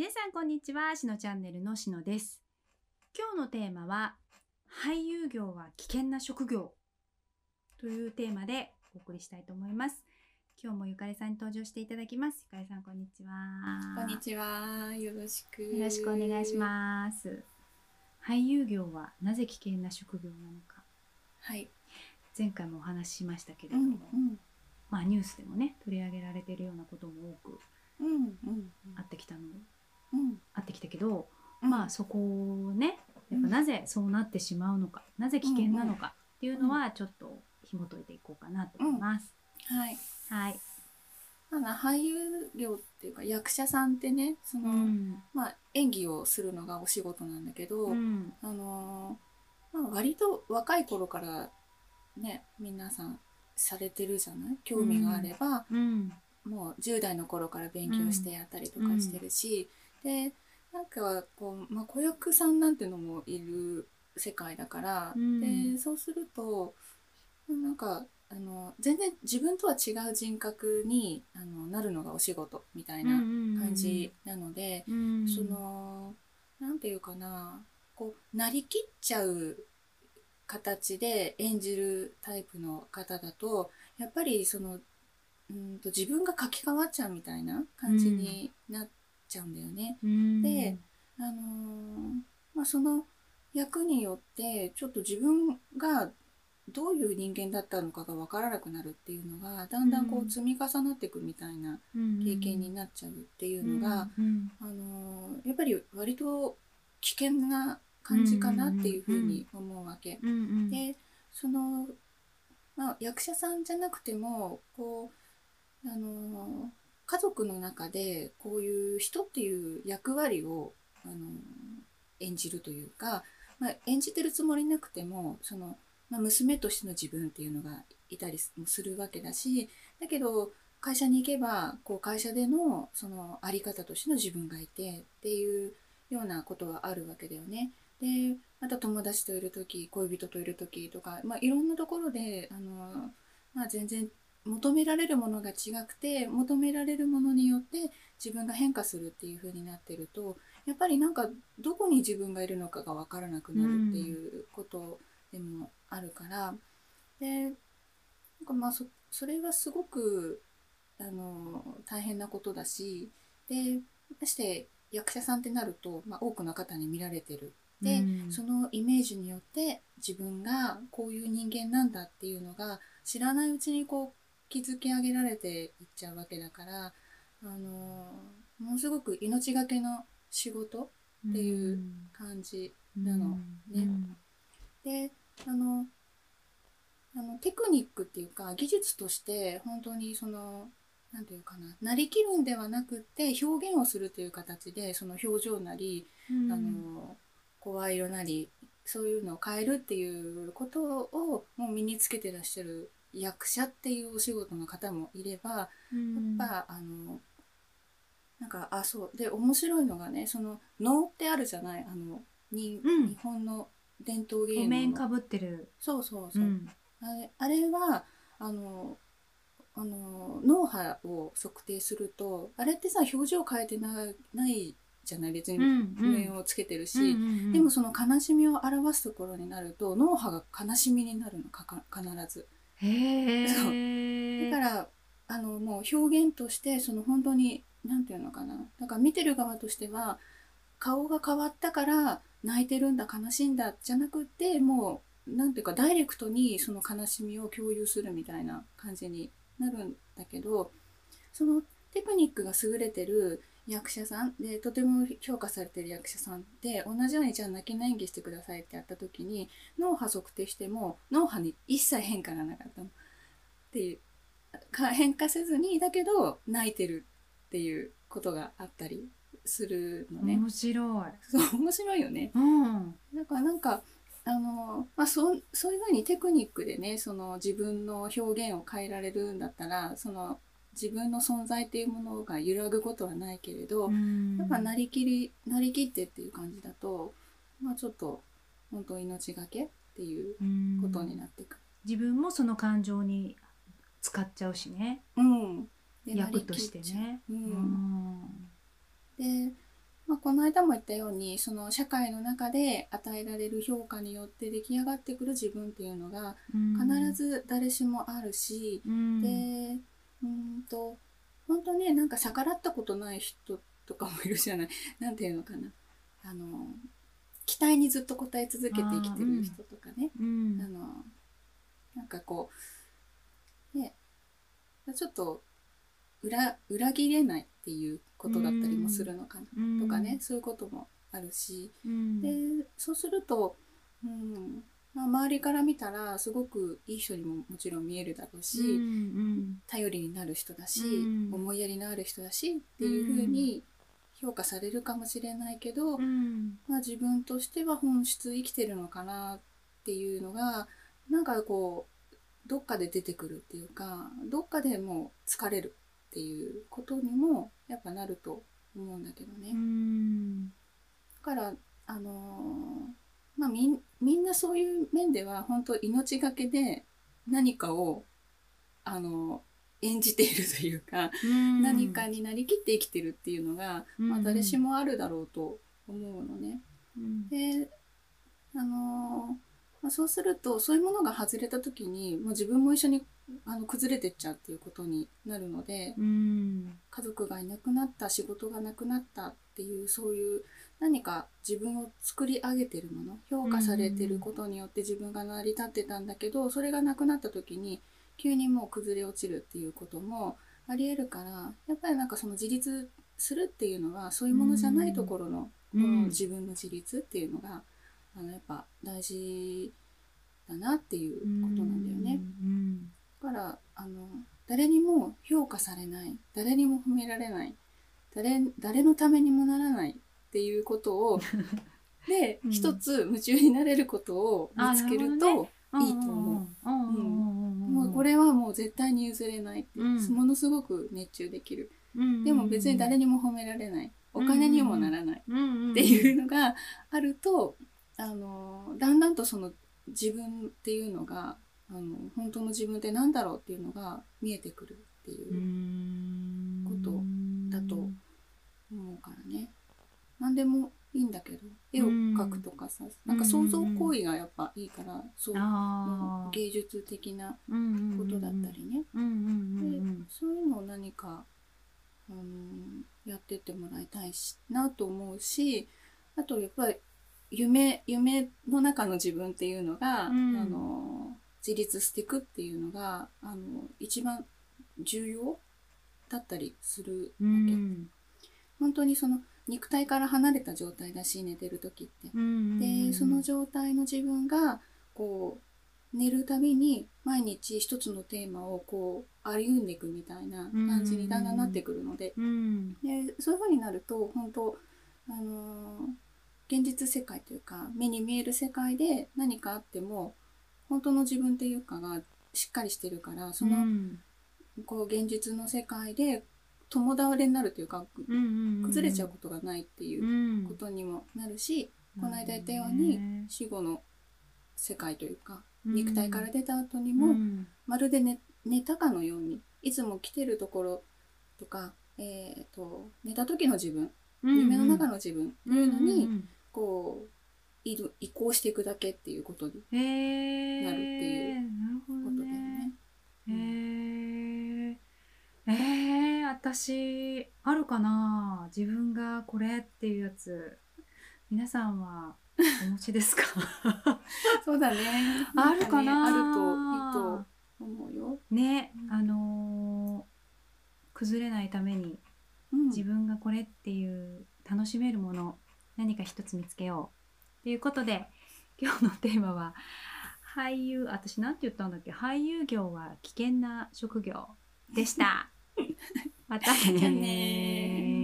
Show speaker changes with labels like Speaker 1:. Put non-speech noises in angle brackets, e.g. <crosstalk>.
Speaker 1: 皆さんこんにちはしのチャンネルのしのです。今日のテーマは俳優業は危険な職業。というテーマでお送りしたいと思います。今日もゆかりさんに登場していただきます。ゆかりさんこんにちは。
Speaker 2: こんにちは。よろしく。
Speaker 1: よろしくお願いします。俳優業はなぜ危険な職業なのか。
Speaker 2: す。はい。
Speaker 1: 前回もお話ししましたけれ
Speaker 2: うん
Speaker 1: ども、まあニュースでもね取り上げられているようなことも多く
Speaker 2: うんうん
Speaker 1: あってきたの
Speaker 2: うん
Speaker 1: あってきたけど、
Speaker 2: うん。
Speaker 1: まあそこをねやっぱなぜそうなってしまうのか、なぜ危険なのかっていうのはちょっと紐解いていこうかなと思います。
Speaker 2: はい。
Speaker 1: はい。
Speaker 2: まあ俳優業っていうか役者さんってね、その、
Speaker 1: うん。
Speaker 2: まあ演技をするのがお仕事なんだけど、
Speaker 1: うん。
Speaker 2: あのーまあ割と若い頃からね皆さんされてるじゃない？興味があれば、
Speaker 1: うん。
Speaker 2: もう10代の頃から勉強してやったりとかしてるし、でなんかこう、まあ、子役さんなんてのもいる世界だから、
Speaker 1: うん
Speaker 2: でそうするとなんかあの全然自分とは違う人格にあのなるのがお仕事みたいな感じなので、
Speaker 1: うん。
Speaker 2: そのなんていうかなこうなりきっちゃう形で演じるタイプの方だとやっぱりそのうんと自分が書き換わっちゃうみたいな感じになっちゃうんだよね。
Speaker 1: うん、
Speaker 2: であのーまあ、その役によってちょっと自分がどういう人間だったのかが分からなくなるっていうのがだんだんこ
Speaker 1: う
Speaker 2: 積み重なっていくみたいな経験になっちゃうっていうのが、
Speaker 1: うん、
Speaker 2: あのーやっぱり割と危険な感じかなっていうふうに思うわけ。でその、まあ、役者さんじゃなくてもこう、あのー家族の中でこういう人っていう役割を、あの演じるというか、まあ、演じてるつもりなくてもその、まあ、娘としての自分っていうのがいたりもするわけだしだけど会社に行けばこう会社でのその在り方としての自分がいてっていうようなことはあるわけだよね。でまた友達といる時恋人といる時とか、まあ、いろんなところであの、まあ、全然求められるものが違くて求められるものによって自分が変化するっていう風になってるとやっぱりなんかどこに自分がいるのかが分からなくなるっていうことでもあるから、でなんかまあそそれはすごくあの大変なことだしでまして役者さんってなると、まあ、多くの方に見られてる。で、
Speaker 1: うん。
Speaker 2: そのイメージによって自分がこういう人間なんだっていうのが知らないうちにこう築き上げられていっちゃうわけだから、あのものすごく命がけの仕事っていう感じなのね。
Speaker 1: うん。
Speaker 2: であのあのテクニックっていうか技術として本当にそのなんていうかななりきるんではなくって表現をするという形でその表情なり
Speaker 1: うん。
Speaker 2: あの声色なりそういうのを変えるっていうことをもう身につけてらっしゃる役者っていうお仕事の方もいれば
Speaker 1: うん。
Speaker 2: やっぱあのなんかあそうで面白いのがねその能ってあるじゃない？あのに、
Speaker 1: うん。
Speaker 2: 日本の伝統芸
Speaker 1: お
Speaker 2: 能の。
Speaker 1: 面かぶってる、
Speaker 2: そうそうそう。う、
Speaker 1: ん。
Speaker 2: あれあれはあのあの脳波を測定するとあれってさ表情変えてないないじゃない？別に
Speaker 1: うん。
Speaker 2: 譜面をつけてるし、
Speaker 1: うんうんうん。
Speaker 2: でもその悲しみを表すところになると脳波が悲しみになるのかか必ず。
Speaker 1: へえ
Speaker 2: だからあのもう表現としてその本当に何て言うのかな。だから見てる側としては顔が変わったから泣いてるんだ悲しいんだじゃなくてもう何ていうかダイレクトにその悲しみを共有するみたいな感じになるんだけどそのテクニックが優れてる役者さんでとても評価されてる役者さんで同じようにじゃあ泣きな演技してくださいってやった時に脳波測定しても脳波に一切変化がなかったの。っていうか変化せずにだけど泣いてるっていうことがあったりするのね。
Speaker 1: 面白い、
Speaker 2: そう面白いよね。
Speaker 1: うん
Speaker 2: だからなんかあの、まあ、そうそういうふうにテクニックでねその自分の表現を変えられるんだったらその自分の存在っていうものが揺らぐことはないけれど、
Speaker 1: うん。
Speaker 2: やっぱなりきりなりきってっていう感じだとまあちょっと本当命がけっていうことになっていく。
Speaker 1: 自分もその感情に使っちゃうしね。
Speaker 2: うん、で
Speaker 1: 役としてね。
Speaker 2: う。うん。
Speaker 1: うん。
Speaker 2: でまあ、この間も言ったようにその社会の中で与えられる評価によって出来上がってくる自分っていうのが必ず誰しもあるし、
Speaker 1: うん、
Speaker 2: でうんと本当ねなんか逆らったことない人とかもいるじゃない。<laughs> なんていうのかな。あの期待にずっと応え続けて生きてる人とかね。
Speaker 1: うん。
Speaker 2: あのなんかこうねちょっと裏裏切れないっていうことだったりもするのかな、
Speaker 1: うん。
Speaker 2: とかねそういうこともあるし。
Speaker 1: うん。
Speaker 2: でそうすると、うんまあ、周りから見たらすごくいい人にももちろん見えるだろうし、
Speaker 1: うん
Speaker 2: 頼りになる人だし、
Speaker 1: うん。
Speaker 2: 思いやりのある人だしっていうふうに評価されるかもしれないけど、
Speaker 1: うん。
Speaker 2: まあ、自分としては本質生きてるのかなっていうのがなんかこうどっかで出てくるっていうかどっかでもう疲れるっていうことにもやっぱなると思うんだけどね。
Speaker 1: うん。
Speaker 2: だからあのーまあみんみんなそういう面では本当命がけで何かをあの演じているというか、
Speaker 1: うん。
Speaker 2: 何かになりきって生きてるっていうのが、まあ、
Speaker 1: うん
Speaker 2: 誰しもあるだろうと思うのね。
Speaker 1: うん。
Speaker 2: であのーまあ、そうするとそういうものが外れた時にもう自分も一緒にあの崩れてっちゃうっていうことになるので
Speaker 1: うん。
Speaker 2: 家族がいなくなった仕事がなくなったっていうそういう何か自分を作り上げてるもの評価されてることによって自分が成り立ってたんだけどそれがなくなった時に急にもう崩れ落ちるっていうこともありえるからやっぱりなんかその自立するっていうのはそういうものじゃないところのこ
Speaker 1: うん。
Speaker 2: の自分の自立っていうのがあのやっぱ大事だなっていうことなんだよね。
Speaker 1: うん。
Speaker 2: だからあの誰にも評価されない誰にも褒められない誰誰のためにもならないっていうことを <laughs> で、
Speaker 1: うん。
Speaker 2: 一つ夢中になれることを見つけると
Speaker 1: あなるほど
Speaker 2: いいと思う。
Speaker 1: うんうんうんうん
Speaker 2: もうこれはもう絶対に譲れない
Speaker 1: うん。
Speaker 2: ものすごく熱中できる、
Speaker 1: うん
Speaker 2: でも別に誰にも褒められない。お金にもならない。
Speaker 1: っ
Speaker 2: っていうのがあるとあのだんだんとその自分っていうのがあの本当の自分って何だろうっていうのが見えてくるっていうことだと思うからね何でもいいんだけど絵を描くとかさ、なんか想像行為がやっぱいいからそう芸術的な
Speaker 1: うん
Speaker 2: ことだったりね、
Speaker 1: うんうんうん
Speaker 2: そういうのを何か、あのやってってもらいたいしなと思うしあとやっぱり夢夢の中の自分っていうのが、
Speaker 1: うん。
Speaker 2: あの自立していくっていうのがあの一番重要だったりする
Speaker 1: う
Speaker 2: わけ、
Speaker 1: ん。
Speaker 2: 本当にその肉体から離れた状態だし寝てる時って。
Speaker 1: うん
Speaker 2: でその状態の自分がこう寝るたびに毎日一つのテーマをこう歩んでいくみたいな感じにだんだんなってくるので。
Speaker 1: うん
Speaker 2: でそういう風になると本当あのー現実世界というか目に見える世界で何かあっても本当の自分っていうかがしっかりしてるからその、
Speaker 1: うん。
Speaker 2: こう現実の世界で共倒れになるというか
Speaker 1: うんうん
Speaker 2: 崩れちゃうことがないっていううん。ことにもなるし、この間言ったように死後の世界というか肉体から出た後にも、
Speaker 1: うん。
Speaker 2: まるで寝寝たかのようにいつも来てるところとか、えー、と寝た時の自分夢の中の自分っていうのにこう移動移行していくだけっていうことに
Speaker 1: へ
Speaker 2: なるっていうことだよ
Speaker 1: ね。
Speaker 2: ね。
Speaker 1: 私あるかな？自分がこれっていうやつ。皆さんはお持ちですか？<laughs>
Speaker 2: そうだね。
Speaker 1: あるかな？
Speaker 2: あるといいと思うよ。
Speaker 1: ねあのー崩れないために
Speaker 2: うん。
Speaker 1: 自分がこれっていう楽しめるもの何か一つ見つけようということで今日のテーマは俳優私なんて言ったんだっけ？俳優業は危険な職業でした <laughs> また
Speaker 2: ね <laughs>